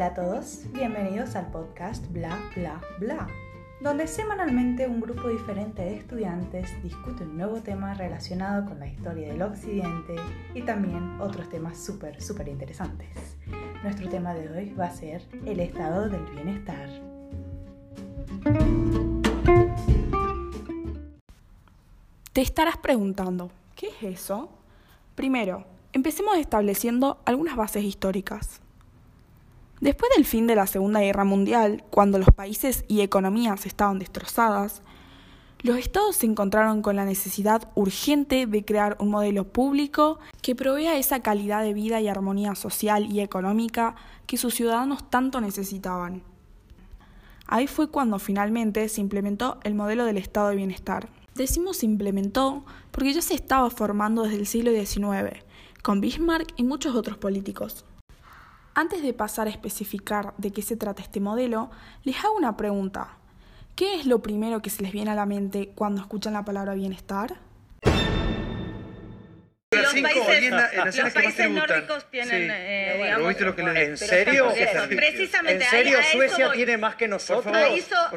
Hola a todos, bienvenidos al podcast Bla Bla Bla, donde semanalmente un grupo diferente de estudiantes discute un nuevo tema relacionado con la historia del occidente y también otros temas súper, súper interesantes. Nuestro tema de hoy va a ser el estado del bienestar. Te estarás preguntando, ¿qué es eso? Primero, empecemos estableciendo algunas bases históricas. Después del fin de la Segunda Guerra Mundial, cuando los países y economías estaban destrozadas, los estados se encontraron con la necesidad urgente de crear un modelo público que provea esa calidad de vida y armonía social y económica que sus ciudadanos tanto necesitaban. Ahí fue cuando finalmente se implementó el modelo del estado de bienestar. Decimos implementó porque ya se estaba formando desde el siglo XIX, con Bismarck y muchos otros políticos. Antes de pasar a especificar de qué se trata este modelo, les hago una pregunta. ¿Qué es lo primero que se les viene a la mente cuando escuchan la palabra bienestar? Los cinco países, los países nórdicos tienen, Sí. eh, digamos, ¿viste lo que le- ¿En serio? Eso, precisamente. ¿En serio a- Suecia voy. tiene más que nosotros?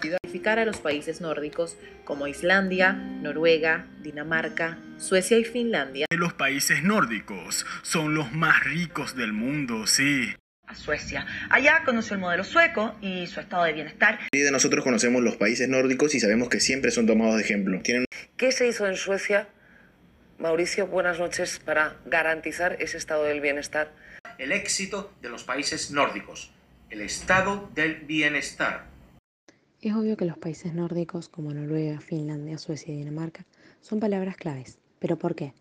Identificar a los países nórdicos como Islandia, Noruega, Dinamarca, Suecia y Finlandia. Los países nórdicos son los más ricos del mundo, sí. A Suecia. Allá conoció el modelo sueco y su estado de bienestar. de nosotros conocemos los países nórdicos y sabemos que siempre son tomados de ejemplo. Tienen ¿Qué se hizo en Suecia? Mauricio, buenas noches, para garantizar ese estado del bienestar. el éxito de los países nórdicos, el estado del bienestar. Es obvio que los países nórdicos como Noruega, Finlandia, Suecia y Dinamarca son palabras claves. ¿Pero por qué?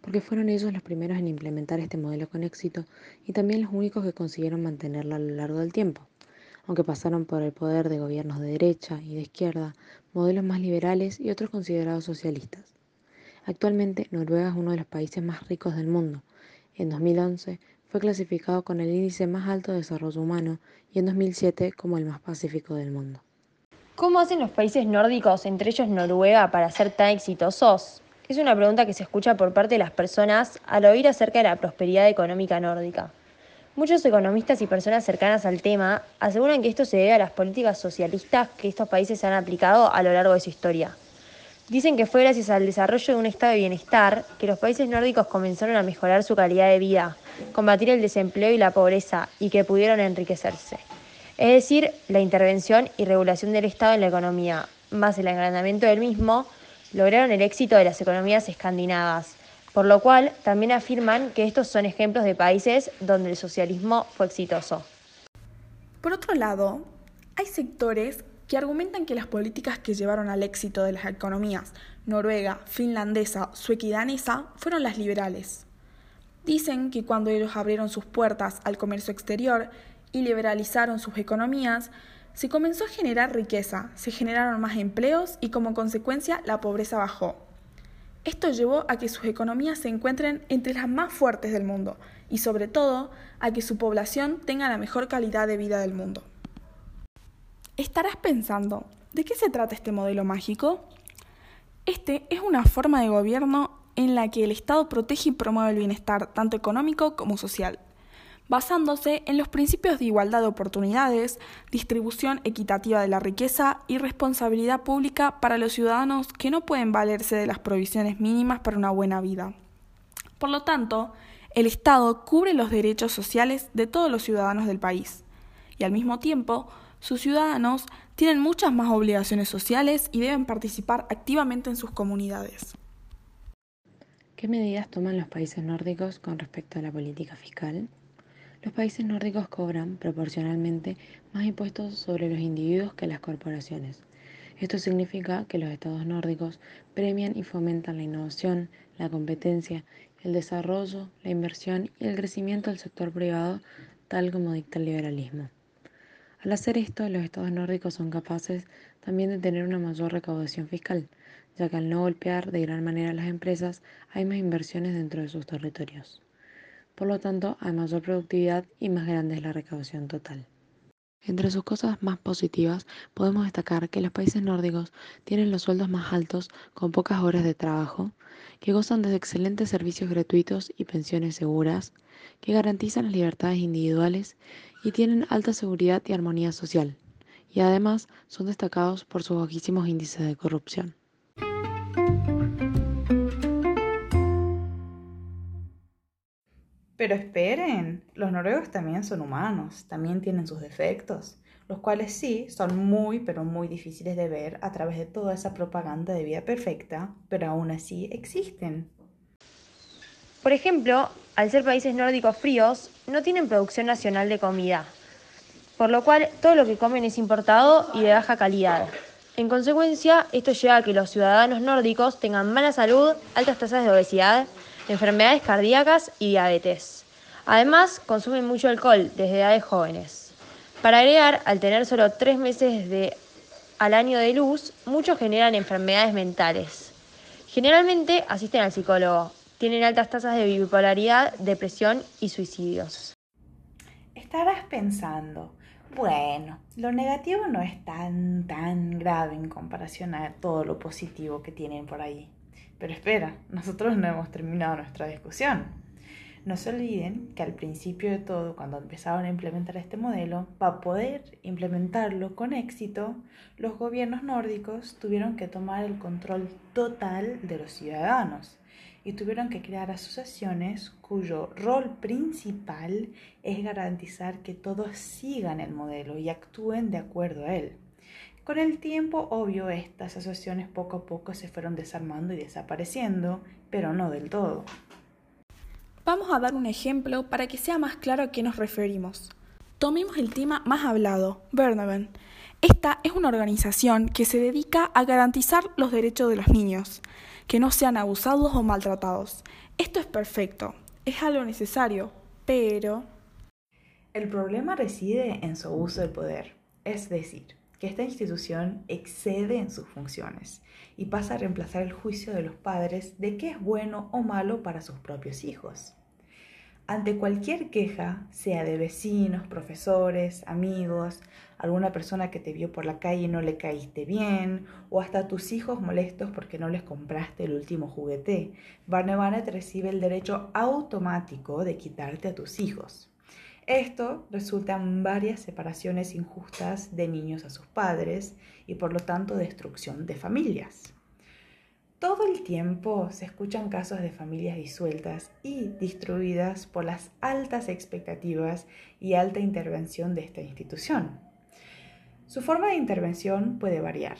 Porque fueron ellos los primeros en implementar este modelo con éxito y también los únicos que consiguieron mantenerlo a lo largo del tiempo. Aunque pasaron por el poder de gobiernos de derecha y de izquierda, modelos más liberales y otros considerados socialistas. Actualmente Noruega es uno de los países más ricos del mundo. En 2011 fue clasificado con el índice más alto de desarrollo humano y en 2007 como el más pacífico del mundo. ¿Cómo hacen los países nórdicos, entre ellos Noruega, para ser tan exitosos? Es una pregunta que se escucha por parte de las personas al oír acerca de la prosperidad económica nórdica. Muchos economistas y personas cercanas al tema aseguran que esto se debe a las políticas socialistas que estos países han aplicado a lo largo de su historia. Dicen que fue gracias al desarrollo de un estado de bienestar que los países nórdicos comenzaron a mejorar su calidad de vida, combatir el desempleo y la pobreza y que pudieron enriquecerse. Es decir, la intervención y regulación del Estado en la economía, más el agrandamiento del mismo, lograron el éxito de las economías escandinavas, por lo cual también afirman que estos son ejemplos de países donde el socialismo fue exitoso. Por otro lado, hay sectores que argumentan que las políticas que llevaron al éxito de las economías noruega, finlandesa, sueca y danesa fueron las liberales. Dicen que cuando ellos abrieron sus puertas al comercio exterior y liberalizaron sus economías, se comenzó a generar riqueza, se generaron más empleos y como consecuencia la pobreza bajó. Esto llevó a que sus economías se encuentren entre las más fuertes del mundo y sobre todo a que su población tenga la mejor calidad de vida del mundo. Estarás pensando, ¿de qué se trata este modelo mágico? Este es una forma de gobierno en la que el Estado protege y promueve el bienestar tanto económico como social, basándose en los principios de igualdad de oportunidades, distribución equitativa de la riqueza y responsabilidad pública para los ciudadanos que no pueden valerse de las provisiones mínimas para una buena vida. Por lo tanto, el Estado cubre los derechos sociales de todos los ciudadanos del país y al mismo tiempo sus ciudadanos tienen muchas más obligaciones sociales y deben participar activamente en sus comunidades. ¿Qué medidas toman los países nórdicos con respecto a la política fiscal? Los países nórdicos cobran proporcionalmente más impuestos sobre los individuos que las corporaciones. Esto significa que los estados nórdicos premian y fomentan la innovación, la competencia, el desarrollo, la inversión y el crecimiento del sector privado, tal como dicta el liberalismo. Al hacer esto, los estados nórdicos son capaces también de tener una mayor recaudación fiscal, ya que al no golpear de gran manera a las empresas, hay más inversiones dentro de sus territorios. Por lo tanto, hay mayor productividad y más grande es la recaudación total. Entre sus cosas más positivas podemos destacar que los países nórdicos tienen los sueldos más altos con pocas horas de trabajo, que gozan de excelentes servicios gratuitos y pensiones seguras, que garantizan las libertades individuales y tienen alta seguridad y armonía social, y además son destacados por sus bajísimos índices de corrupción. Pero esperen, los noruegos también son humanos, también tienen sus defectos, los cuales sí son muy, pero muy difíciles de ver a través de toda esa propaganda de vida perfecta, pero aún así existen. Por ejemplo, al ser países nórdicos fríos, no tienen producción nacional de comida, por lo cual todo lo que comen es importado y de baja calidad. En consecuencia, esto lleva a que los ciudadanos nórdicos tengan mala salud, altas tasas de obesidad, enfermedades cardíacas y diabetes. Además, consumen mucho alcohol desde edades jóvenes. Para agregar, al tener solo tres meses al año de luz, muchos generan enfermedades mentales. Generalmente asisten al psicólogo, tienen altas tasas de bipolaridad, depresión y suicidios. Estarás pensando, bueno, lo negativo no es tan, tan grave en comparación a todo lo positivo que tienen por ahí. Pero espera, nosotros no hemos terminado nuestra discusión. No se olviden que al principio de todo, cuando empezaron a implementar este modelo, para poder implementarlo con éxito, los gobiernos nórdicos tuvieron que tomar el control total de los ciudadanos y tuvieron que crear asociaciones cuyo rol principal es garantizar que todos sigan el modelo y actúen de acuerdo a él. Con el tiempo, obvio, estas asociaciones poco a poco se fueron desarmando y desapareciendo, pero no del todo. Vamos a dar un ejemplo para que sea más claro a qué nos referimos. Tomemos el tema más hablado, Bernaben. Esta es una organización que se dedica a garantizar los derechos de los niños, que no sean abusados o maltratados. Esto es perfecto, es algo necesario, pero... El problema reside en su uso del poder, es decir, que esta institución excede en sus funciones y pasa a reemplazar el juicio de los padres de qué es bueno o malo para sus propios hijos. Ante cualquier queja, sea de vecinos, profesores, amigos, alguna persona que te vio por la calle y no le caíste bien, o hasta tus hijos molestos porque no les compraste el último juguete, Barnevanet recibe el derecho automático de quitarte a tus hijos. Esto resulta en varias separaciones injustas de niños a sus padres y por lo tanto destrucción de familias. Todo el tiempo se escuchan casos de familias disueltas y destruidas por las altas expectativas y alta intervención de esta institución. Su forma de intervención puede variar,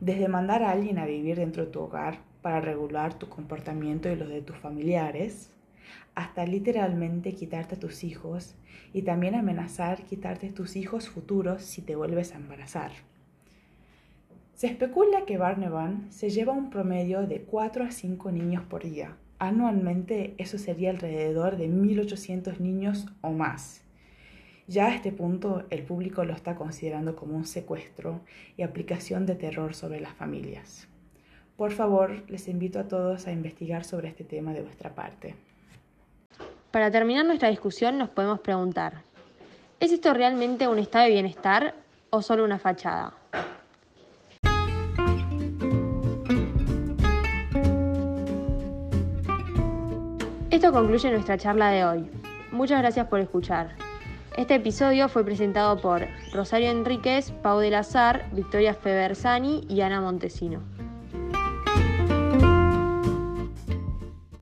desde mandar a alguien a vivir dentro de tu hogar para regular tu comportamiento y los de tus familiares, hasta literalmente quitarte a tus hijos y también amenazar quitarte tus hijos futuros si te vuelves a embarazar. Se especula que Barnevan se lleva un promedio de 4 a 5 niños por día. Anualmente eso sería alrededor de 1.800 niños o más. Ya a este punto el público lo está considerando como un secuestro y aplicación de terror sobre las familias. Por favor, les invito a todos a investigar sobre este tema de vuestra parte. Para terminar nuestra discusión nos podemos preguntar, ¿es esto realmente un estado de bienestar o solo una fachada? Esto concluye nuestra charla de hoy. Muchas gracias por escuchar. Este episodio fue presentado por Rosario Enríquez, Pau de Lazar, Victoria Febersani y Ana Montesino.